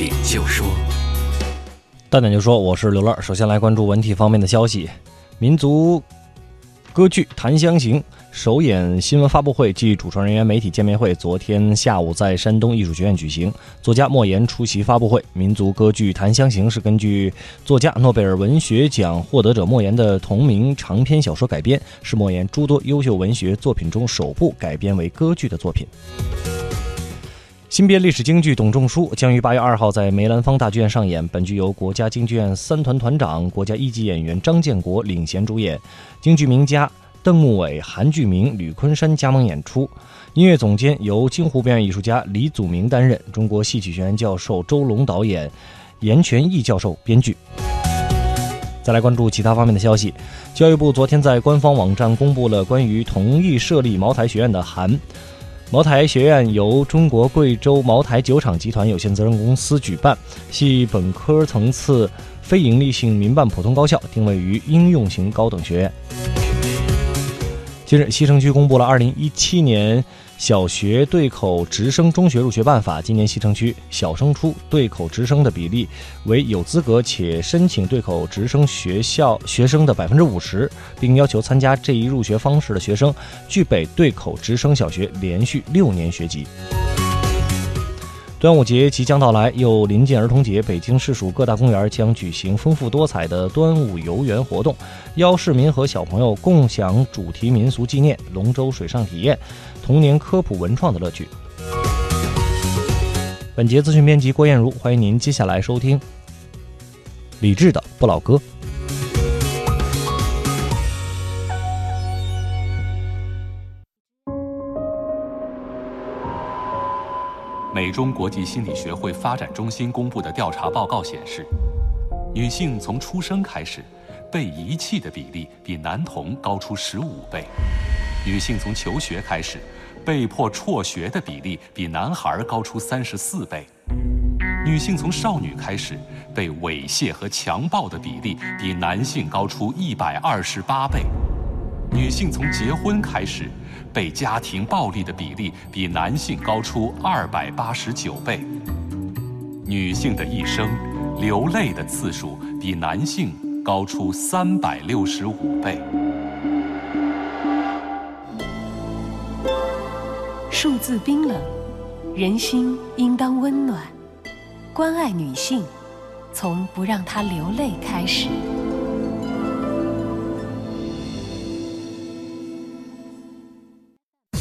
点就说。到点就说，我是刘乐。首先来关注文体方面的消息，民族歌剧《檀香刑》首演新闻发布会暨主创人员媒体见面会，昨天下午在山东艺术学院举行。作家莫言出席发布会。民族歌剧《檀香刑》是根据作家诺贝尔文学奖获得者莫言的同名长篇小说改编，是莫言诸多优秀文学作品中首部改编为歌剧的作品。新编历史京剧《董仲舒》将于八月二号在梅兰芳大剧院上演。本剧由国家京剧院三团团长、国家一级演员张建国领衔主演，京剧名家邓木伟、韩巨明、吕昆山加盟演出。音乐总监由京湖表演艺术家李祖明担任，中国戏曲学院教授周龙导演，严全义教授编剧。再来关注其他方面的消息，教育部昨天在官方网站公布了关于同意设立茅台学院的函。茅台学院由中国贵州茅台酒厂集团有限责任公司举办，系本科层次非营利性民办普通高校，定位于应用型高等学院。近日，西城区公布了二零一七年小学对口直升中学入学办法。今年西城区小升初对口直升的比例为有资格且申请对口直升学校学生的百分之五十，并要求参加这一入学方式的学生具备对口直升小学连续六年学籍。端午节即将到来，又临近儿童节，北京市属各大公园将举行丰富多彩的端午游园活动，邀市民和小朋友共享主题民俗纪念、龙舟水上体验、童年科普文创的乐趣。本节资讯编辑郭艳茹，欢迎您接下来收听李志的《不老歌》。中国际心理学会发展中心公布的调查报告显示，女性从出生开始被遗弃的比例比男童高出十五倍；女性从求学开始被迫辍学的比例比男孩高出三十四倍；女性从少女开始被猥亵和强暴的比例比男性高出一百二十八倍；女性从结婚开始。被家庭暴力的比例比男性高出二百八十九倍，女性的一生流泪的次数比男性高出三百六十五倍。数字冰冷，人心应当温暖。关爱女性，从不让她流泪开始。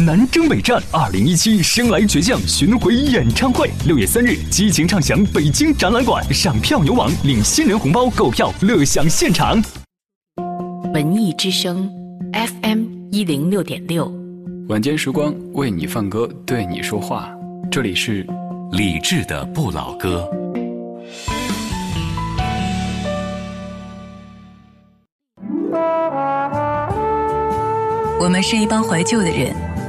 南征北战二零一七生来倔强巡回演唱会，六月三日激情唱响北京展览馆，上票有网领新人红包，购票乐享现场。文艺之声，FM 一零六点六，晚间时光为你放歌，对你说话，这里是李志的不老歌。我们是一帮怀旧的人。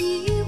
you.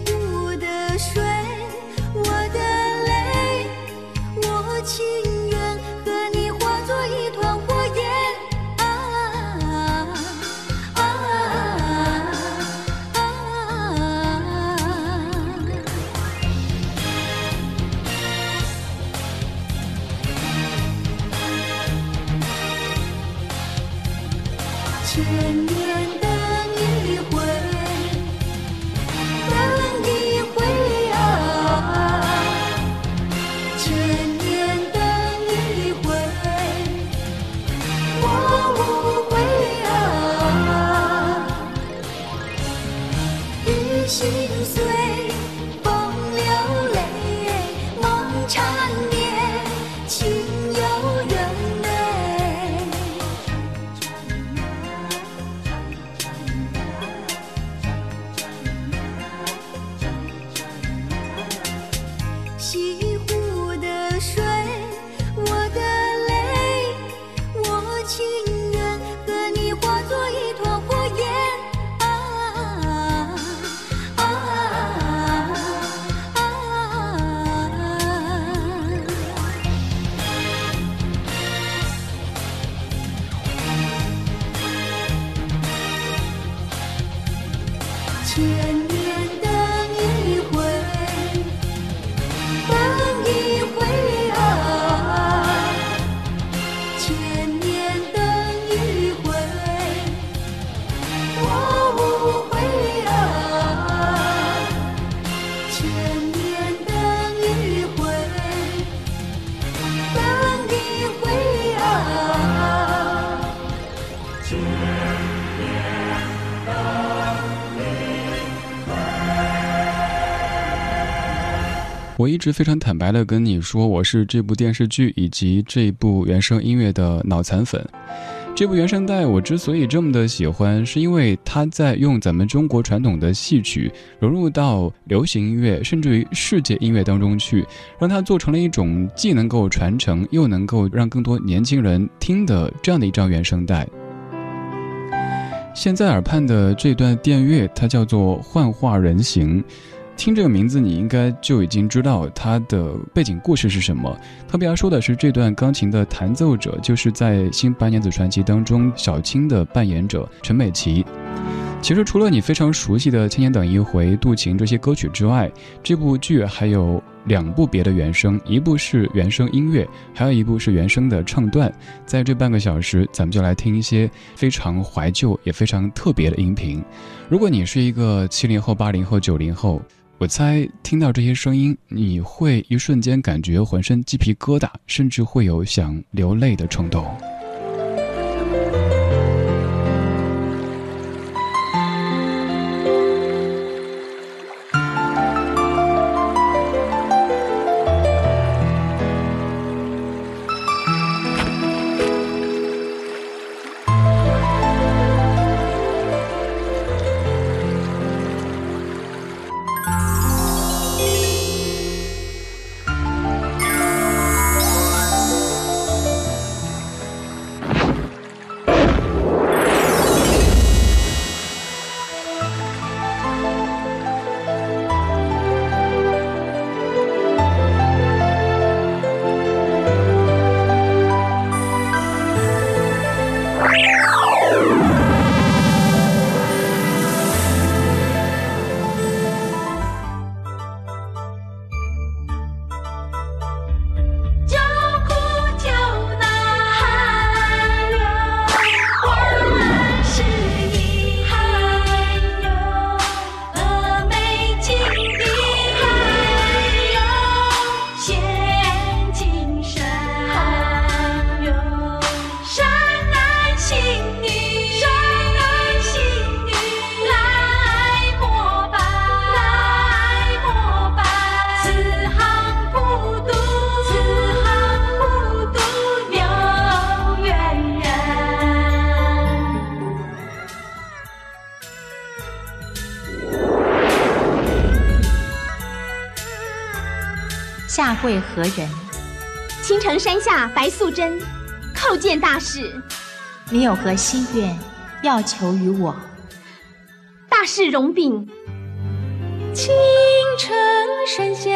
我一直非常坦白的跟你说，我是这部电视剧以及这部原声音乐的脑残粉。这部原声带我之所以这么的喜欢，是因为它在用咱们中国传统的戏曲融入到流行音乐，甚至于世界音乐当中去，让它做成了一种既能够传承，又能够让更多年轻人听的这样的一张原声带。现在耳畔的这段电乐，它叫做《幻化人形》。听这个名字，你应该就已经知道它的背景故事是什么。特别要说的是，这段钢琴的弹奏者就是在《新白娘子传奇》当中小青的扮演者陈美琪。其实，除了你非常熟悉的《千年等一回》《渡情》这些歌曲之外，这部剧还有两部别的原声，一部是原声音乐，还有一部是原声的唱段。在这半个小时，咱们就来听一些非常怀旧也非常特别的音频。如果你是一个七零后、八零后、九零后，我猜听到这些声音，你会一瞬间感觉浑身鸡皮疙瘩，甚至会有想流泪的冲动。何人？青城山下白素贞，叩见大士。你有何心愿要求于我？大士容禀。青城山下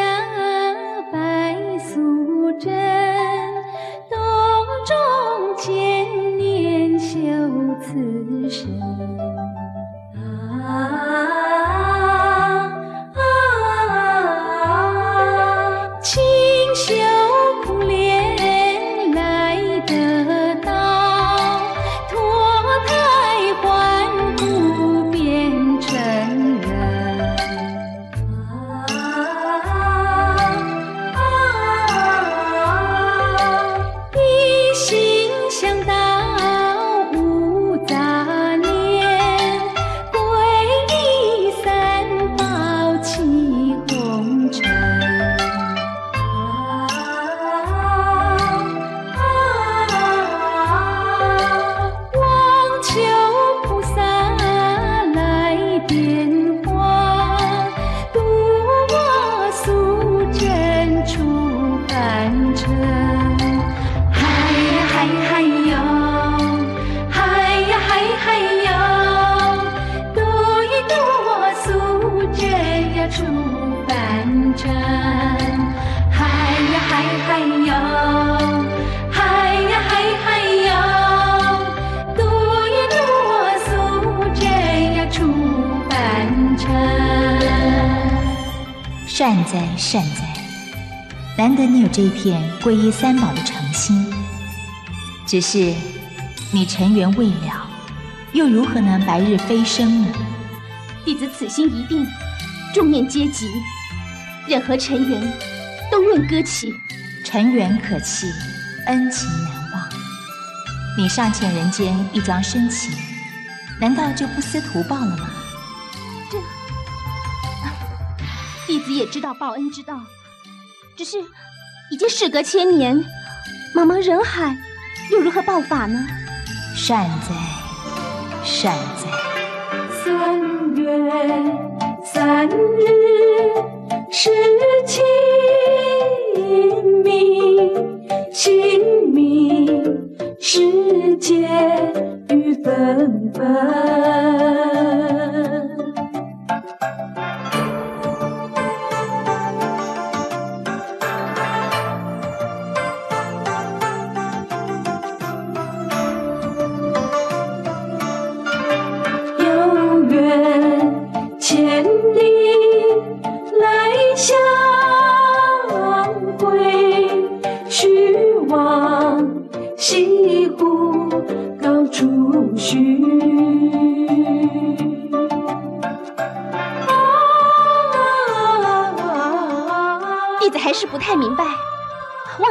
这一片皈依三宝的诚心。只是你尘缘未了，又如何能白日飞升呢？弟子此心一定，众念皆急，任何尘缘都愿割弃。尘缘可弃，恩情难忘。你尚欠人间一桩深情，难道就不思图报了吗？这弟子也知道报恩之道，只是已经事隔千年，茫茫人海，又如何报法呢？善哉，善哉。三月三日是清明，清明时节雨纷纷。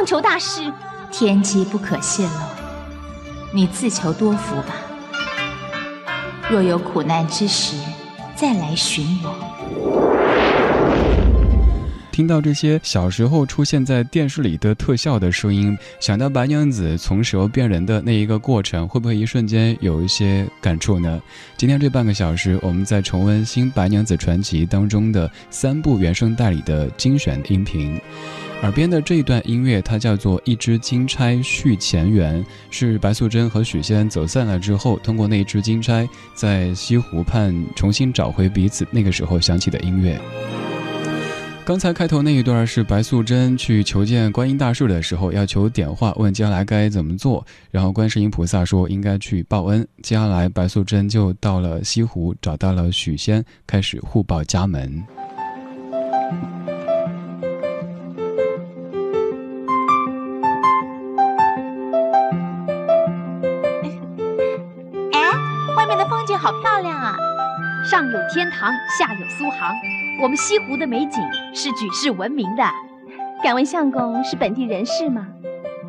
求大事天机不可泄露，你自求多福吧。若有苦难之时，再来寻我。听到这些小时候出现在电视里的特效的声音，想到白娘子从蛇变人的那一个过程，会不会一瞬间有一些感触呢？今天这半个小时，我们在重温《新白娘子传奇》当中的三部原声带里的精选音频。耳边的这一段音乐，它叫做《一支金钗续前缘》，是白素贞和许仙走散了之后，通过那一支金钗，在西湖畔重新找回彼此那个时候响起的音乐。刚才开头那一段是白素贞去求见观音大士的时候，要求点化，问接下来该怎么做，然后观世音菩萨说应该去报恩。接下来白素贞就到了西湖，找到了许仙，开始互报家门。上有天堂，下有苏杭，我们西湖的美景是举世闻名的。敢问相公是本地人士吗？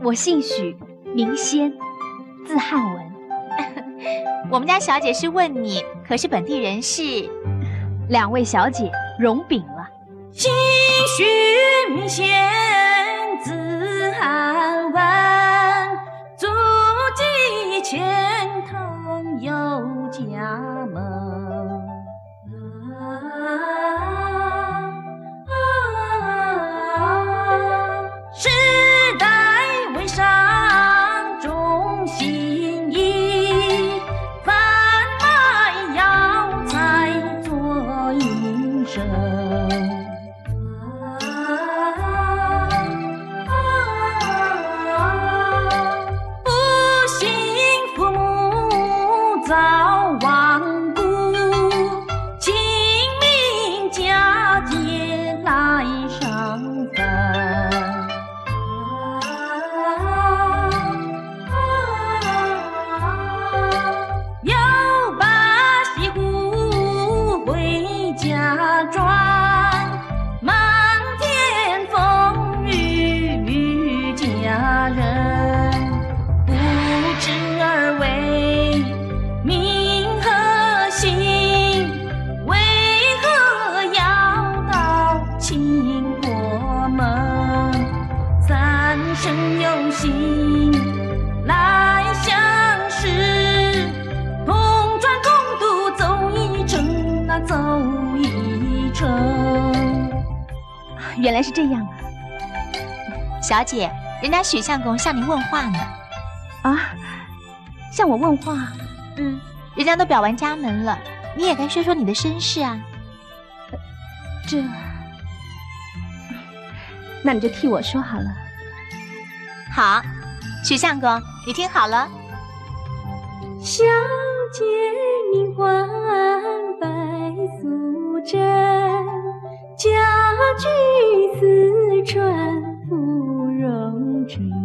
我姓许，名仙，字汉文。我们家小姐是问你，可是本地人士？两位小姐容禀了。新寻小姐，人家许相公向您问话呢。啊，向我问话？嗯，人家都表完家门了，你也该说说你的身世啊。这，那你就替我说好了。好，许相公，你听好了。小姐名唤白素贞。家居四川 change.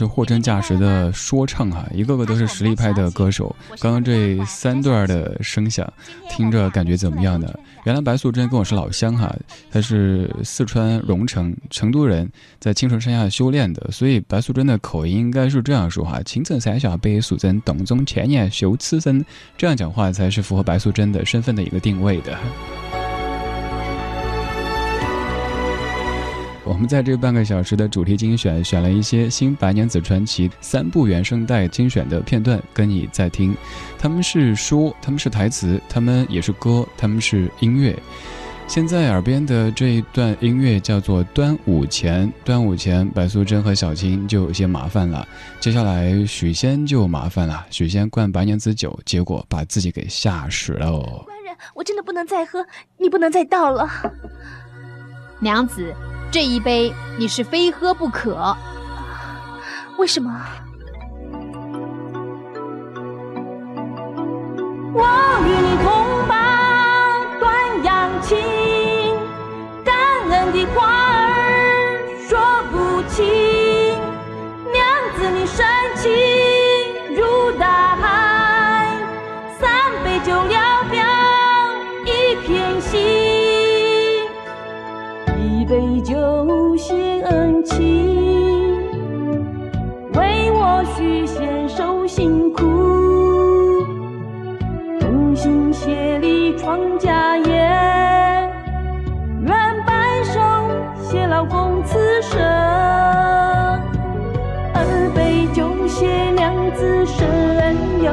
是货真价实的说唱啊！一个个都是实力派的歌手。刚刚这三段的声响，听着感觉怎么样呢？原来白素贞跟我是老乡哈，她是四川荣成成都人，在青城山下修炼的，所以白素贞的口音应该是这样说哈：青城山下白素贞，洞中千年修此身。这样讲话才是符合白素贞的身份的一个定位的。我们在这半个小时的主题精选，选了一些新白娘子传奇三部原声带精选的片段，跟你在听。他们是书，他们是台词，他们也是歌，他们是音乐。现在耳边的这一段音乐叫做《端午前》，端午前，白素贞和小青就有些麻烦了。接下来许仙就麻烦了，许仙灌白娘子酒，结果把自己给吓死了。官人，我真的不能再喝，你不能再倒了，娘子。这一杯你是非喝不可，为什么？我与你同把断阳情，感恩的话儿说不清，娘子你深情谢恩情，为我许仙受辛苦，同心协力创家业，愿白首偕老共此生。二杯酒谢娘子身有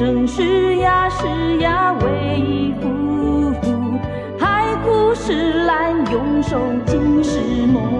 生是呀是呀为夫妇，海枯石烂永守今世梦。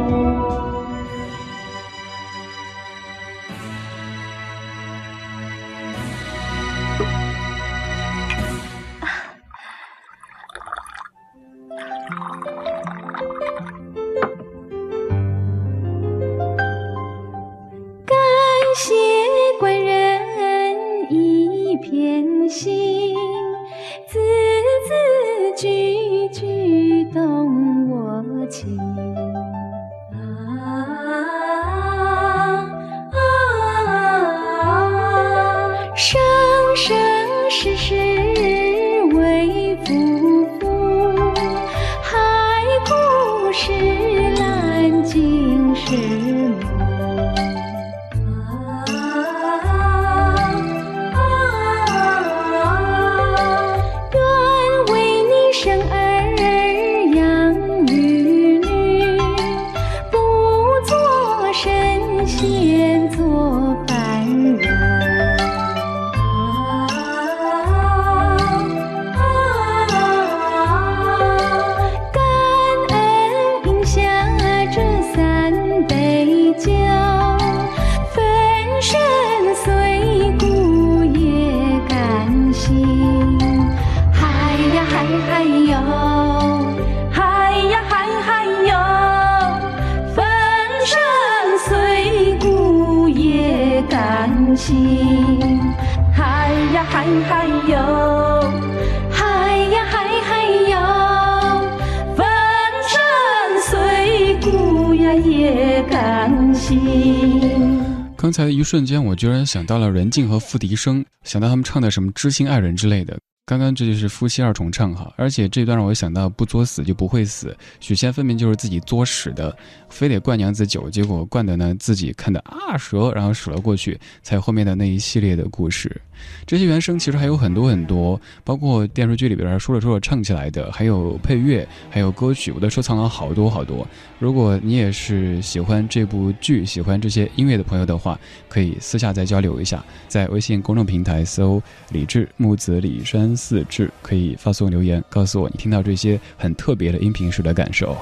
想到了任静和付笛声，想到他们唱的什么“知心爱人”之类的。刚刚这就是夫妻二重唱哈，而且这段让我想到不作死就不会死。许仙分明就是自己作死的，非得灌娘子酒，结果灌的呢自己看的啊折，然后使了过去，才后面的那一系列的故事。这些原声其实还有很多很多，包括电视剧里边说着说着唱起来的，还有配乐，还有歌曲，我都收藏了好多好多。如果你也是喜欢这部剧、喜欢这些音乐的朋友的话，可以私下再交流一下，在微信公众平台搜“李志木子李山四至”，可以发送留言告诉我你听到这些很特别的音频时的感受。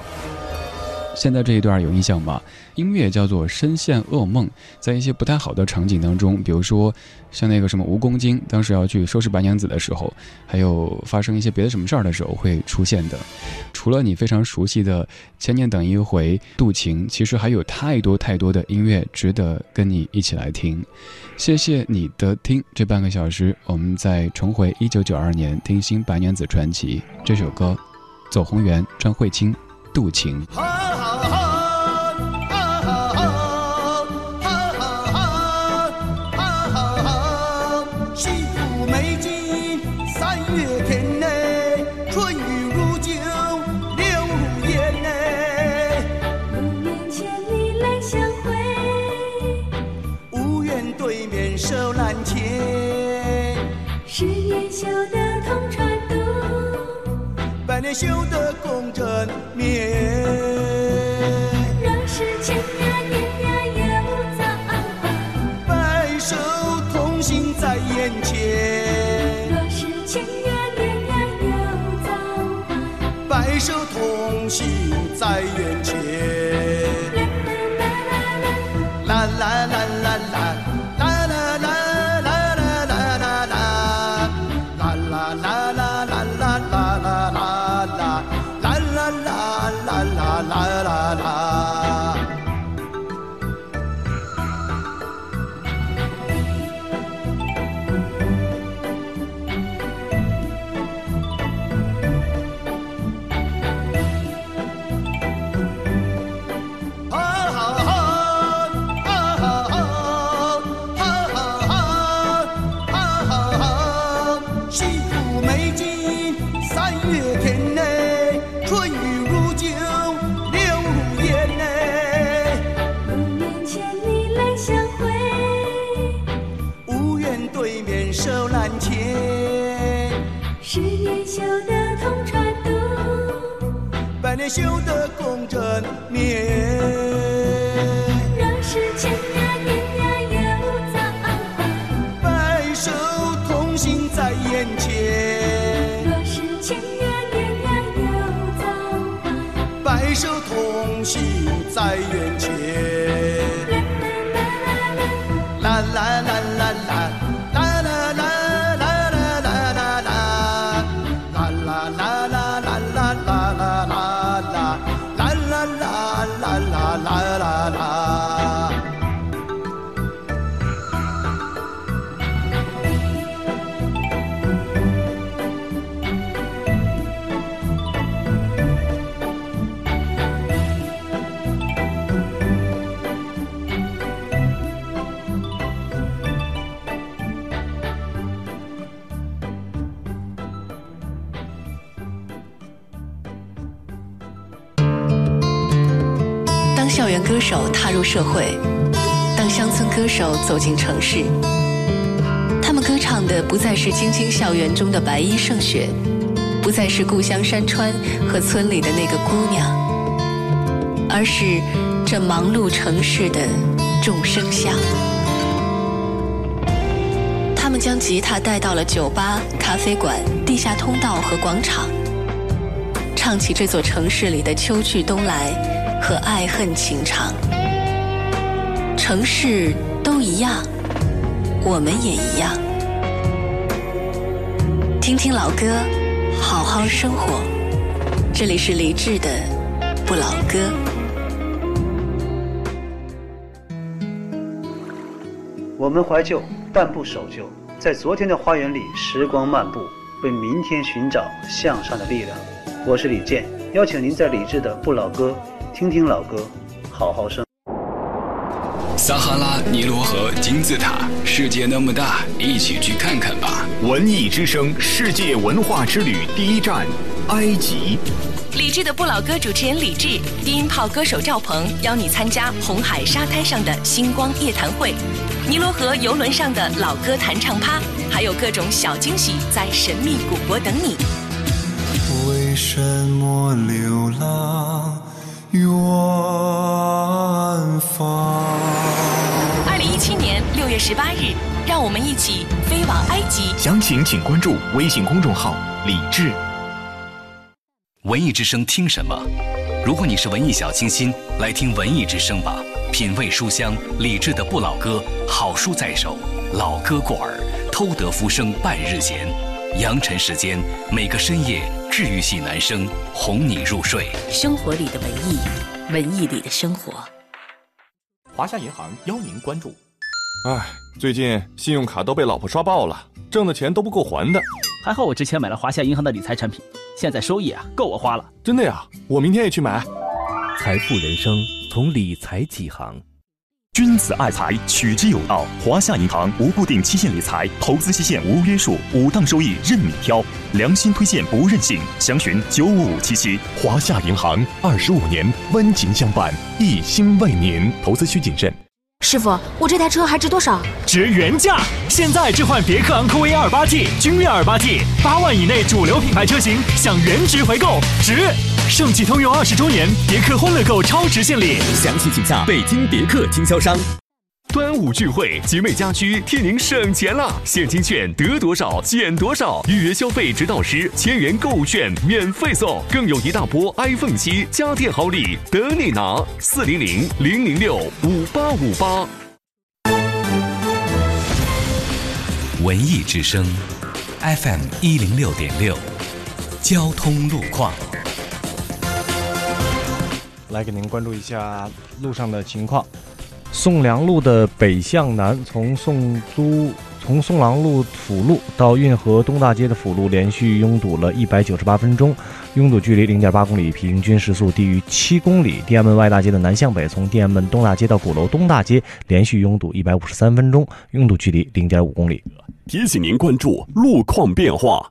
现在这一段有印象吗？音乐叫做深陷噩梦，在一些不太好的场景当中，比如说像那个什么蜈蚣精，当时要去收拾白娘子的时候，还有发生一些别的什么事儿的时候会出现的。除了你非常熟悉的《千年等一回》《渡情》，其实还有太多太多的音乐值得跟你一起来听。谢谢你的听，这半个小时我们再重回一九九二年听新白娘子传奇这首歌，走红缘，张慧清，《渡情》。修得共枕眠。若是千呀年呀又早白首同行在眼前。若是千呀年呀又早白首同行在眼前。啦啦啦啦啦。灭。校园歌手踏入社会，当乡村歌手走进城市，他们歌唱的不再是京津校园中的白衣胜雪，不再是故乡山川和村里的那个姑娘，而是这忙碌城市的众生相。他们将吉他带到了酒吧、咖啡馆、地下通道和广场，唱起这座城市里的秋去冬来和爱恨情长。城市都一样，我们也一样。听听老歌，好好生活。这里是李志的《不老歌》。我们怀旧，但不守旧。在昨天的花园里，时光漫步，为明天寻找向上的力量。我是李健，邀请您在李志的《不老歌》听听老歌，好好生。撒哈拉、尼罗河、金字塔，世界那么大，一起去看看吧！文艺之声世界文化之旅第一站，埃及。李志的不老歌主持人李志，低音炮歌手赵鹏邀你参加红海沙滩上的星光夜谈会，尼罗河游轮上的老歌弹唱趴，还有各种小惊喜在神秘古国等你。为什么流浪远方？二零一七年六月十八日，让我们一起飞往埃及。详情请关注微信公众号“李志”。文艺之声听什么？如果你是文艺小清新，来听文艺之声吧。品味书香，理智的不老歌，好书在手，老歌过耳，偷得浮生半日闲。扬尘时间，每个深夜，治愈系男声哄你入睡。生活里的文艺，文艺里的生活。华夏银行邀您关注。哎，最近信用卡都被老婆刷爆了，挣的钱都不够还的。还好我之前买了华夏银行的理财产品，现在收益啊够我花了。真的呀？我明天也去买。财富人生从理财起航。君子爱财，取之有道。华夏银行无固定期限理财，投资期限无约束，五档收益任你挑，良心推荐不任性。详询九五五七七。华夏银行二十五年温情相伴，一心为您。投资需谨慎。师傅，我这台车还值多少？值原价！现在置换别克昂科威 2.8T、君越 2.8T，八万以内主流品牌车型享原值回购，值！盛汽通用二十周年，别克欢乐购超值献礼，详情请下北京别克经销商。端午聚会，集美家居替您省钱啦，现金券得多少减多少，预约消费直到时，千元购物券免费送，更有一大波 iPhone 七家电好礼等你拿！四零零零零六五八五八。文艺之声，FM 一零六点六，交通路况。来给您关注一下路上的情况。宋良路的北向南，从宋都从宋良路辅路到运河东大街的辅路，连续拥堵了一百九十八分钟，拥堵距离零点八公里，平均时速低于七公里。天安门外大街的南向北，从天安门东大街到鼓楼东大街，连续拥堵一百五十三分钟，拥堵距离零点五公里。提醒您关注路况变化。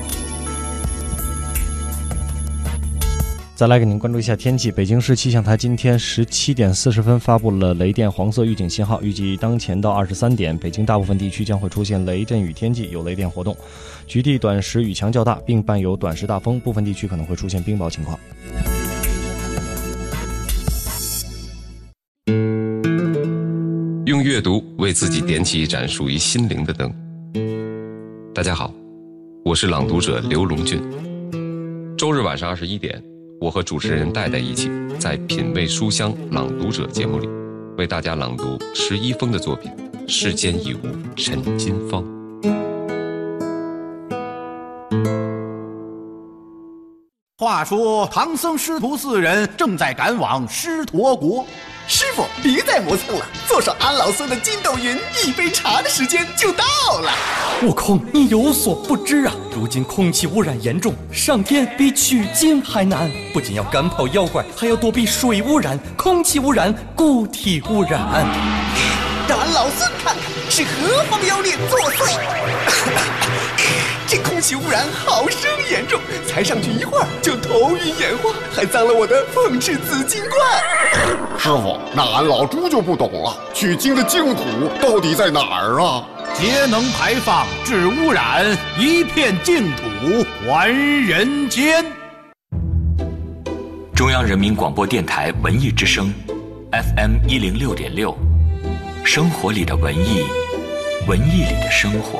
再来给您关注一下天气。北京市气象台今天十七点四十分发布了雷电黄色预警信号，预计当前到二十三点，北京大部分地区将会出现雷阵雨天气，有雷电活动，局地短时雨强较大，并伴有短时大风，部分地区可能会出现冰雹情况。用阅读为自己点起一盏属于心灵的灯。大家好，我是朗读者刘龙俊。周日晚上二十一点。我和主持人戴戴一起，在《品味书香朗读者》节目里，为大家朗读石一峰的作品《世间已无陈金芳》。话说唐僧师徒四人正在赶往狮驼国，师傅，别再磨蹭了，坐上安老孙的筋斗云，一杯茶的时间就到了。悟空，你有所不知啊，如今空气污染严重，上天比取经还难。不仅要赶跑妖怪，还要躲避水污染、空气污染、固体污染。让俺老孙看看是何方妖孽作祟！这空气污染好生严重，才上去一会儿就头晕眼花，还脏了我的凤翅紫金冠。师傅，那俺老朱就不懂了，取经的净土到底在哪儿啊？节能排放治污染，一片净土还人间。中央人民广播电台文艺之声，FM 一零六点六，生活里的文艺，文艺里的生活。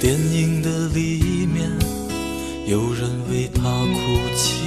电影的里面，有人为他哭泣。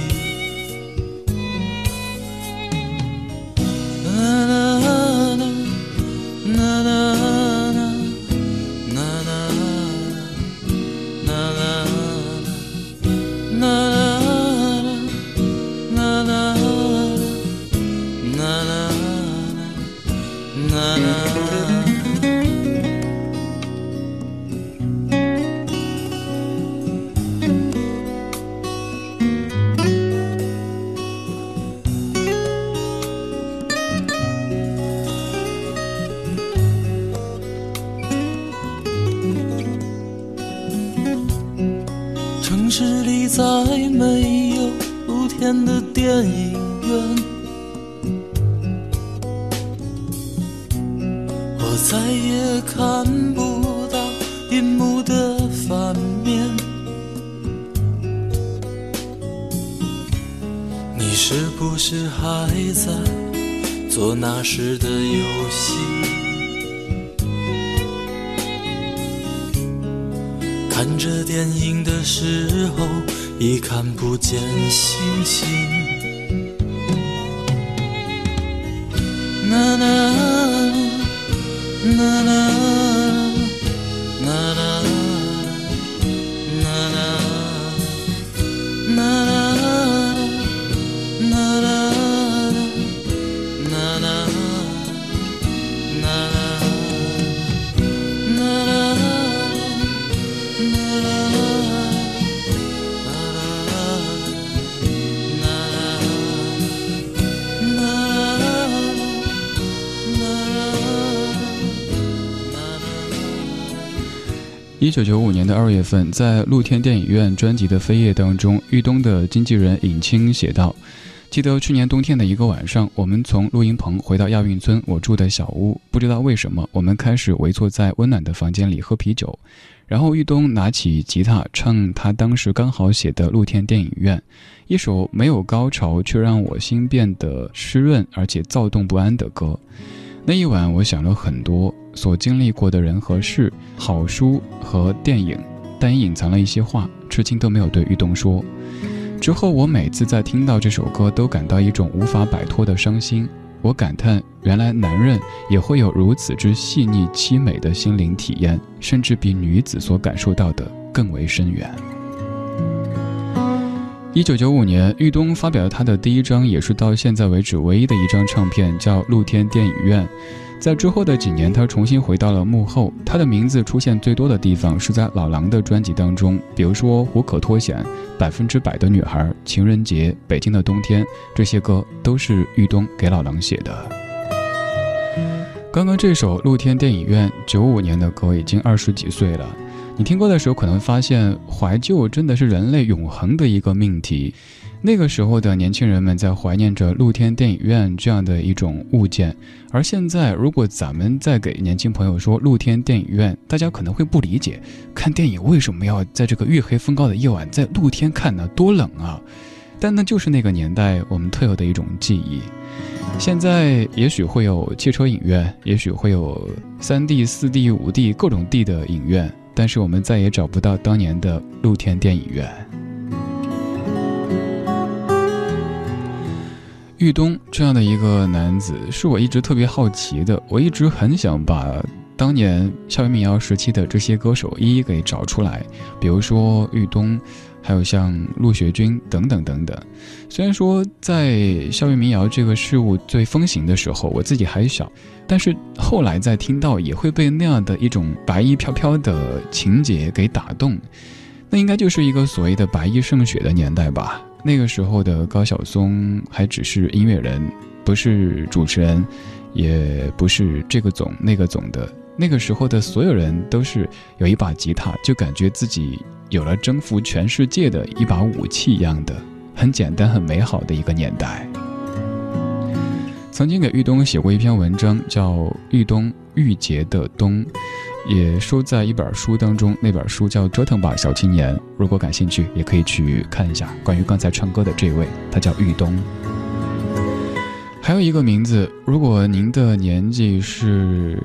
看着电影的时候，已看不见星星。啦啦啦啦九九五年的二月份，在露天电影院专辑的扉页当中，玉东的经纪人尹清写道：“记得去年冬天的一个晚上，我们从录音棚回到亚运村我住的小屋，不知道为什么，我们开始围坐在温暖的房间里喝啤酒。然后玉东拿起吉他唱他当时刚好写的《露天电影院》，一首没有高潮却让我心变得湿润而且躁动不安的歌。那一晚，我想了很多所经历过的人和事，好书和电影，但也隐藏了一些话，至今都没有对玉东说。之后，我每次在听到这首歌，都感到一种无法摆脱的伤心。我感叹，原来男人也会有如此之细腻凄美的心灵体验，甚至比女子所感受到的更为深远。一九九五年，玉东发表了他的第一张，也是到现在为止唯一的一张唱片，叫《露天电影院》。在之后的几年，他重新回到了幕后。他的名字出现最多的地方是在老狼的专辑当中，比如说《虎口脱险》《百分之百的女孩》《情人节》《北京的冬天》，这些歌都是玉东给老狼写的。刚刚这首《露天电影院》，九五年的歌，已经二十几岁了。你听歌的时候，可能发现怀旧真的是人类永恒的一个命题。那个时候的年轻人们在怀念着露天电影院这样的一种物件，而现在，如果咱们再给年轻朋友说露天电影院，大家可能会不理解，看电影为什么要在这个月黑风高的夜晚在露天看呢？多冷啊！但那就是那个年代我们特有的一种记忆。现在也许会有汽车影院，也许会有三 D、四 D、五 D 各种 D 的影院，但是我们再也找不到当年的露天电影院。玉东这样的一个男子，是我一直特别好奇的。我一直很想把当年校园民谣时期的这些歌手一一给找出来，比如说玉东，还有像陆学军等等等等。虽然说在校园民谣这个事物最风行的时候，我自己还小，但是后来在听到，也会被那样的一种白衣飘飘的情节给打动。那应该就是一个所谓的白衣胜雪的年代吧。那个时候的高晓松还只是音乐人，不是主持人，也不是这个总那个总的。那个时候的所有人都是有一把吉他，就感觉自己有了征服全世界的一把武器一样的，很简单、很美好的一个年代。曾经给玉东写过一篇文章，叫《玉东玉洁的冬》。也收在一本书当中，那本书叫《折腾吧小青年》。如果感兴趣，也可以去看一下。关于刚才唱歌的这位，他叫玉东。还有一个名字，如果您的年纪是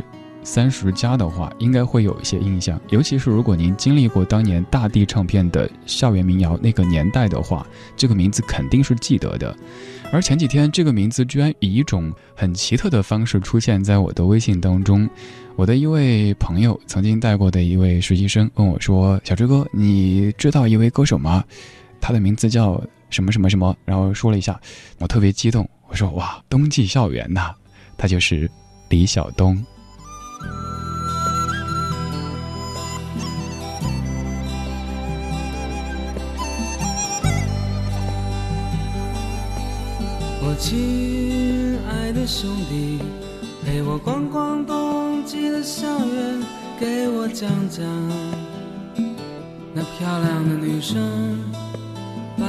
三十加的话，应该会有一些印象。尤其是如果您经历过当年大地唱片的校园民谣那个年代的话，这个名字肯定是记得的。而前几天，这个名字居然以一种很奇特的方式出现在我的微信当中。我的一位朋友曾经带过的一位实习生问我说：“小追哥，你知道一位歌手吗？他的名字叫什么什么什么？”然后说了一下，我特别激动，我说：“哇，冬季校园呐，他就是李晓东。”亲爱的兄弟，陪我逛逛冬季的校园，给我讲讲那漂亮的女生，白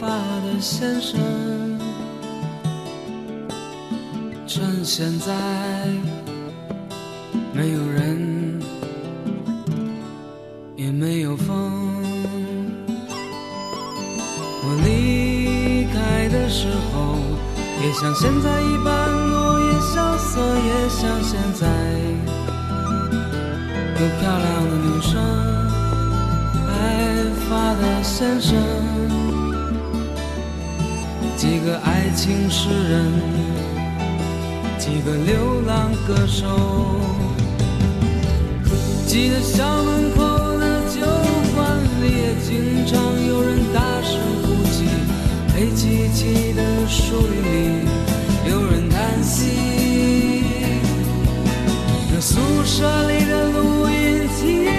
发的先生。趁现在没有人，也没有风，我离开的时候。也像现在一般落叶萧瑟，也像现在有漂亮的女生，白发的先生，几个爱情诗人，几个流浪歌手，记得校门口的酒馆里也经常有人大声。黑漆漆的树林里，有人叹息。那宿舍里的录音机天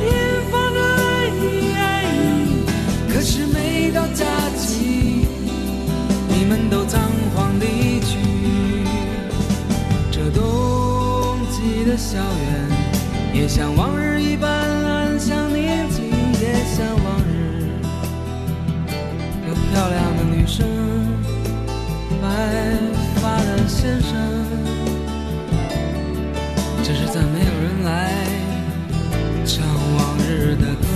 天放着爱你爱你，可是每到假期，你们都仓皇离去。这冬季的校园，也像往日一般。生，白发的先生，只是再没有人来唱往日的歌。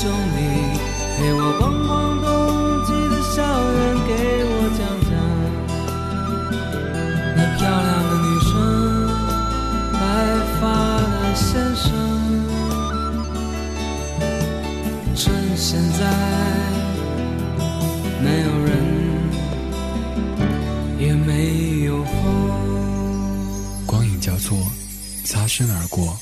兄弟。陪我逛逛冬季的校园，给我讲讲那漂亮的女生，白发的先生。趁现在没有人，也没有风。光影交错，擦身而过。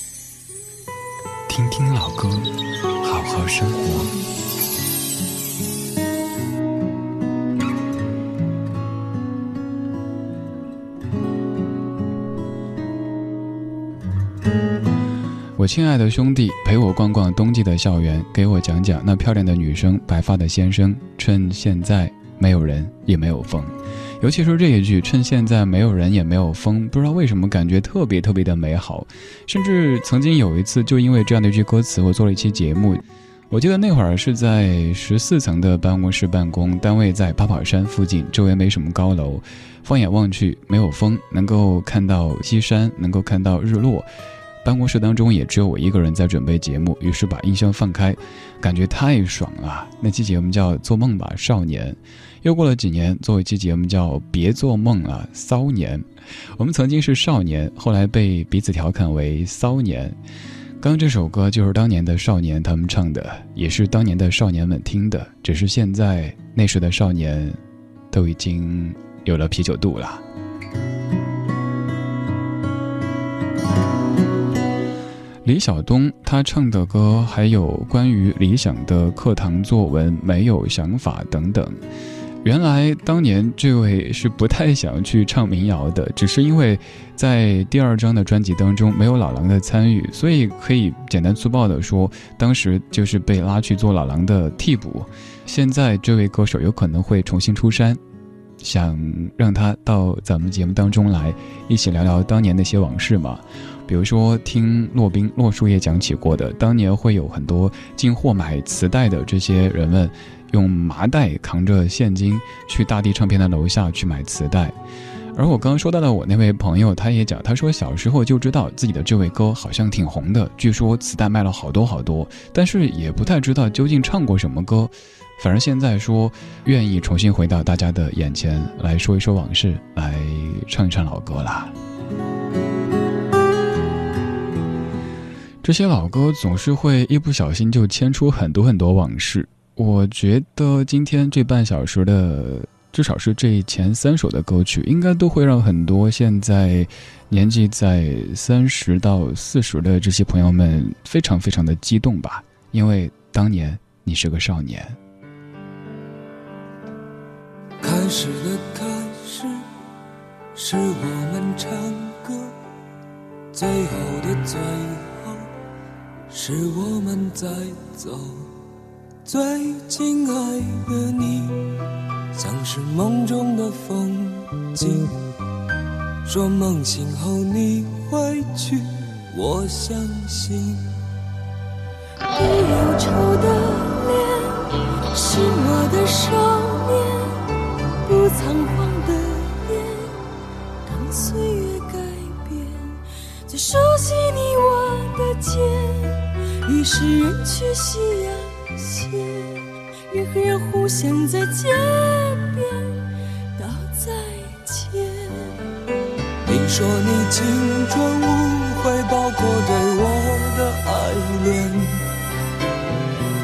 亲爱的兄弟，陪我逛逛冬季的校园，给我讲讲那漂亮的女生，白发的先生。趁现在没有人，也没有风，尤其是这一句“趁现在没有人，也没有风”，不知道为什么感觉特别特别的美好。甚至曾经有一次，就因为这样的一句歌词，我做了一期节目。我记得那会儿是在十四层的办公室办公，单位在八宝山附近，周围没什么高楼，放眼望去没有风，能够看到西山，能够看到日落。办公室当中也只有我一个人在准备节目，于是把音箱放开，感觉太爽了。那期节目叫《做梦吧少年》，又过了几年，做一期节目叫《别做梦了骚年》。我们曾经是少年，后来被彼此调侃为骚年。刚这首歌就是当年的少年他们唱的，也是当年的少年们听的，只是现在那时的少年都已经有了啤酒肚了。李晓东他唱的歌还有关于理想的课堂作文，没有想法等等。原来当年这位是不太想去唱民谣的，只是因为在第二张的专辑当中没有老狼的参与，所以可以简单粗暴的说，当时就是被拉去做老狼的替补。现在这位歌手有可能会重新出山，想让他到咱们节目当中来，一起聊聊当年那些往事嘛。比如说，听骆宾、骆叔也讲起过的，当年会有很多进货买磁带的这些人们，用麻袋扛着现金去大地唱片的楼下去买磁带。而我刚刚说到的我那位朋友，他也讲，他说小时候就知道自己的这位歌好像挺红的，据说磁带卖了好多好多，但是也不太知道究竟唱过什么歌。反而现在说愿意重新回到大家的眼前来说一说往事，来唱一唱老歌啦。这些老歌总是会一不小心就牵出很多很多往事。我觉得今天这半小时的，至少是这前三首的歌曲，应该都会让很多现在年纪在三十到四十的这些朋友们非常非常的激动吧，因为当年你是个少年。开始的开始，是我们唱歌；最后的最。是我们在走，最亲爱的你，像是梦中的风景。说梦醒后你会去，我相信。你忧愁的脸，是我的少年，不仓皇的眼，当岁月改变，最熟悉你我的肩。你是人去夕阳斜人和人互相在街边道再见你说你青春无悔包括对我的爱恋。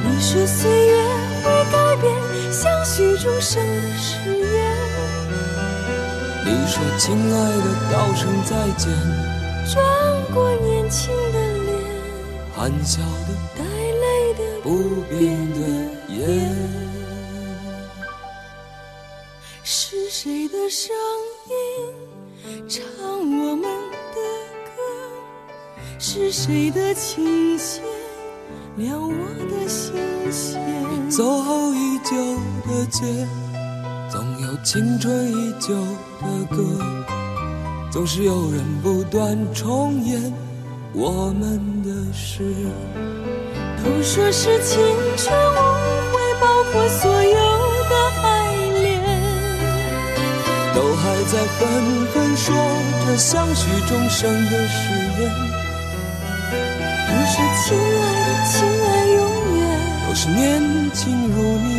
你说岁月会改变相许终生的誓言。你说亲爱的道声再见。转过年轻的含笑的，带泪的，不变的眼。是谁的声音唱我们的歌？是谁的琴弦撩我的心弦？走后已久的街，总有青春已久的歌，总是有人不断重演我们的事。都说是青春无悔，包括所有的爱恋。都还在纷纷说着相许终生的誓言。都是亲爱的，亲爱永远。都是年轻如你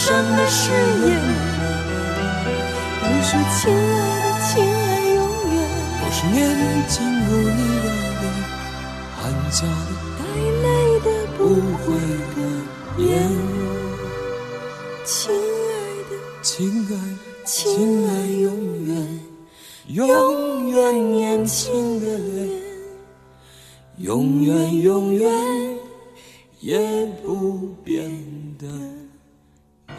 许终生的誓言。你说亲爱的，亲爱永远。都是年轻如你的脸，含笑的，带泪的，不悔的眼。亲爱的，亲爱的，亲爱永远，永远年轻的脸，永远永远也不变的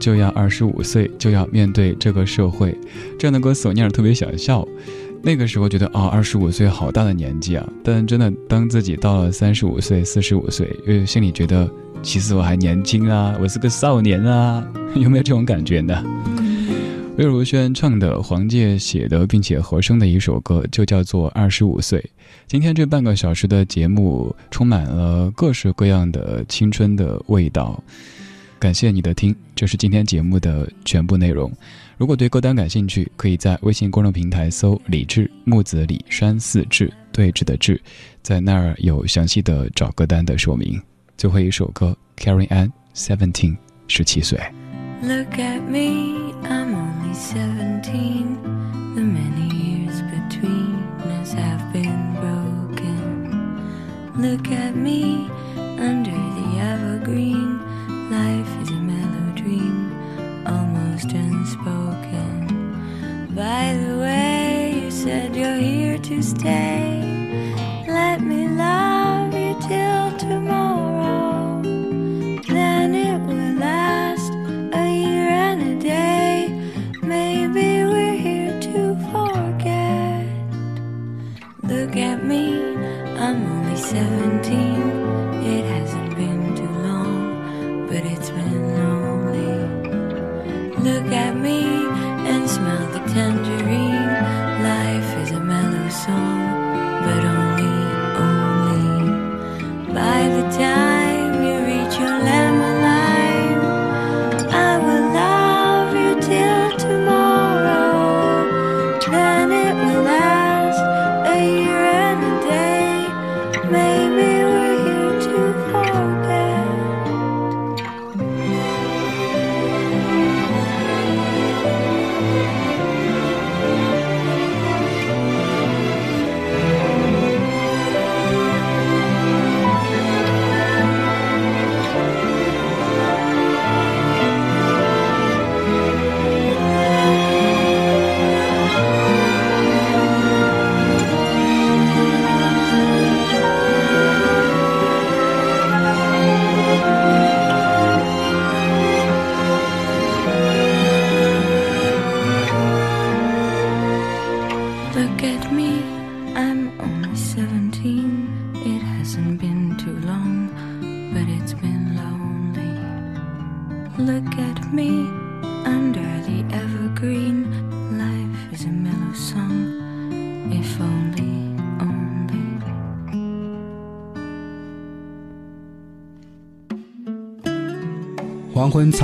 就要二十五岁，就要面对这个社会。这样的歌词我念着特别想笑。那个时候觉得啊，二十五岁好大的年纪啊！但真的，当自己到了三十五岁、四十五岁，又心里觉得，其实我还年轻啊，我是个少年啊，有没有这种感觉呢？魏如萱唱的，黄玠写的，并且和声的一首歌，就叫做《二十五岁》。今天这半个小时的节目，充满了各式各样的青春的味道。感谢你的听，这是今天节目的全部内容。如果对歌单感兴趣，可以在微信公众平台搜“李志木子李山寺志对峙的志”，在那儿有详细的找歌单的说明。最后一首歌，Carrie Ann Seventeen，十七岁。Look at me, I'm only seventeen. The many years between us have been broken. Look at me to stay.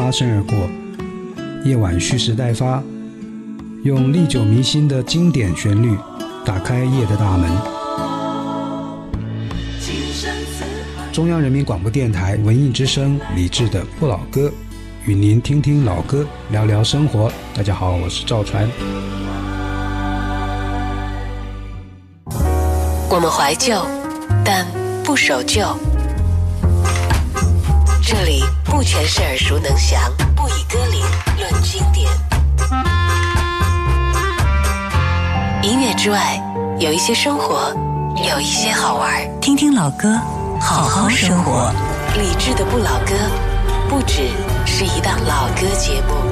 擦身而过，夜晚蓄势待发，用历久弥新的经典旋律打开夜的大门。中央人民广播电台文艺之声李志的不老歌，与您听听老歌，聊聊生活。大家好，我是赵传。我们怀旧，但不守旧。这里不全是耳熟能详，不以歌龄论经典。音乐之外，有一些生活，有一些好玩。听听老歌，好好生活。理智的不老歌，不只是一档老歌节目。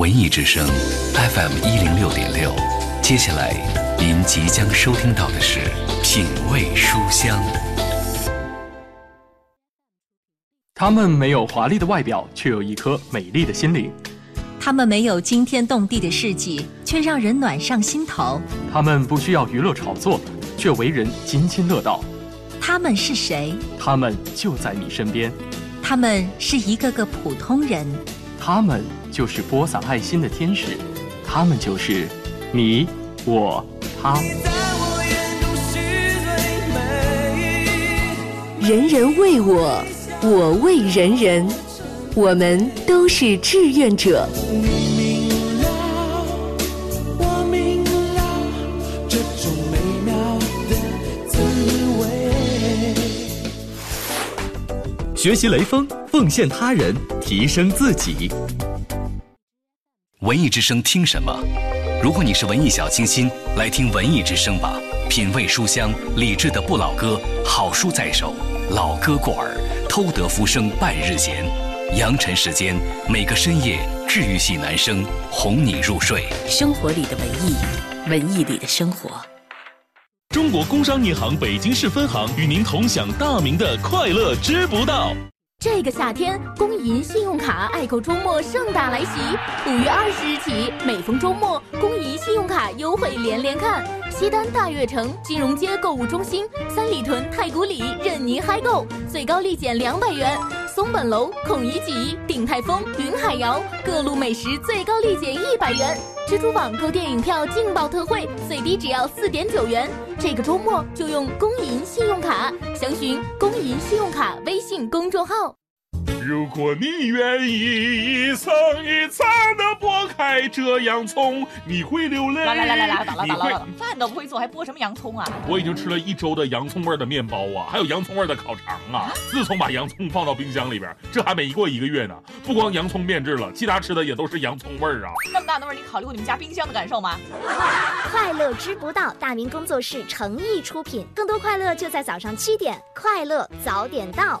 文艺之声 FM 一零六点六，接下来您即将收听到的是品味书香。他们没有华丽的外表，却有一颗美丽的心灵；他们没有惊天动地的事迹，却让人暖上心头；他们不需要娱乐炒作，却为人津津乐道。他们是谁？他们就在你身边。他们是一个个普通人。他们就是播撒爱心的天使。他们就是你、我、他。人人为我，我为人人，我们都是志愿者。学习雷锋，奉献他人，提升自己。文艺之声听什么？如果你是文艺小清新，来听文艺之声吧。品味书香，理智的不老歌，好书在手，老歌过耳，偷得浮生半日闲。扬尘时间，每个深夜，治愈系男声哄你入睡。生活里的文艺，文艺里的生活。中国工商银行北京市分行与您同享大明的快乐知不道。这个夏天，工银信用卡爱购周末盛大来袭！五月二十日起，每逢周末，工银信用卡优惠连连看。西单大悦城、金融街购物中心、三里屯太古里任您嗨购，最高立减两百元。松本楼、孔乙己、鼎泰丰、云海肴各路美食最高立减一百元。蜘蛛网购电影票劲爆特惠，最低只要四点九元。这个周末就用工银信用卡，详询工银信用卡微信公众号。如果你愿意一层一层的剥开这洋葱，你会流泪。来来来来来，打了打了，饭都不会做，还剥什么洋葱啊？我已经吃了一周的洋葱味的面包啊，还有洋葱味的烤肠啊。自从把洋葱放到冰箱里边，这还没过一个月呢，不光洋葱变质了，其他吃的也都是洋葱味儿啊。那么大的味儿，你考虑过你们家冰箱的感受吗？快乐知不道，大明工作室诚意出品，更多快乐就在早上七点，快乐早点到。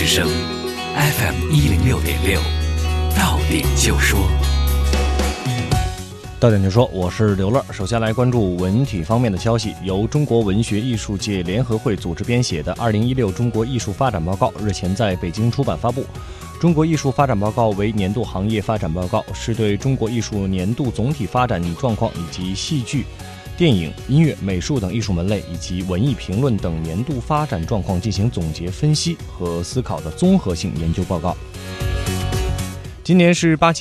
之声 FM 一零六点六，到点就说，到点就说，我是刘乐。首先来关注文体方面的消息，由中国文学艺术界联合会组织编写的《二零一六中国艺术发展报告》日前在北京出版发布。中国艺术发展报告为年度行业发展报告，是对中国艺术年度总体发展状况以及戏剧。电影、音乐、美术等艺术门类以及文艺评论等年度发展状况进行总结分析和思考的综合性研究报告。今年是八七。